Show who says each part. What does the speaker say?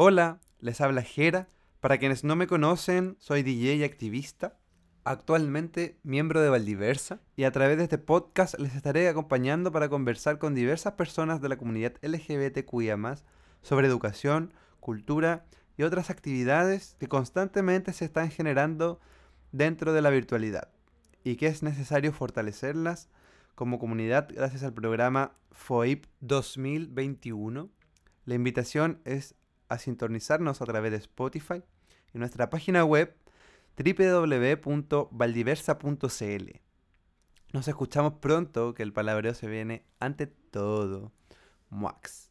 Speaker 1: Hola, les habla Jera. Para quienes no me conocen, soy DJ y activista, actualmente miembro de Valdiversa, y a través de este podcast les estaré acompañando para conversar con diversas personas de la comunidad LGBTQIA sobre educación, cultura y otras actividades que constantemente se están generando dentro de la virtualidad y que es necesario fortalecerlas como comunidad gracias al programa FOIP 2021. La invitación es a sintonizarnos a través de Spotify y nuestra página web www.valdiversa.cl. Nos escuchamos pronto, que el palabreo se viene ante todo. Muax.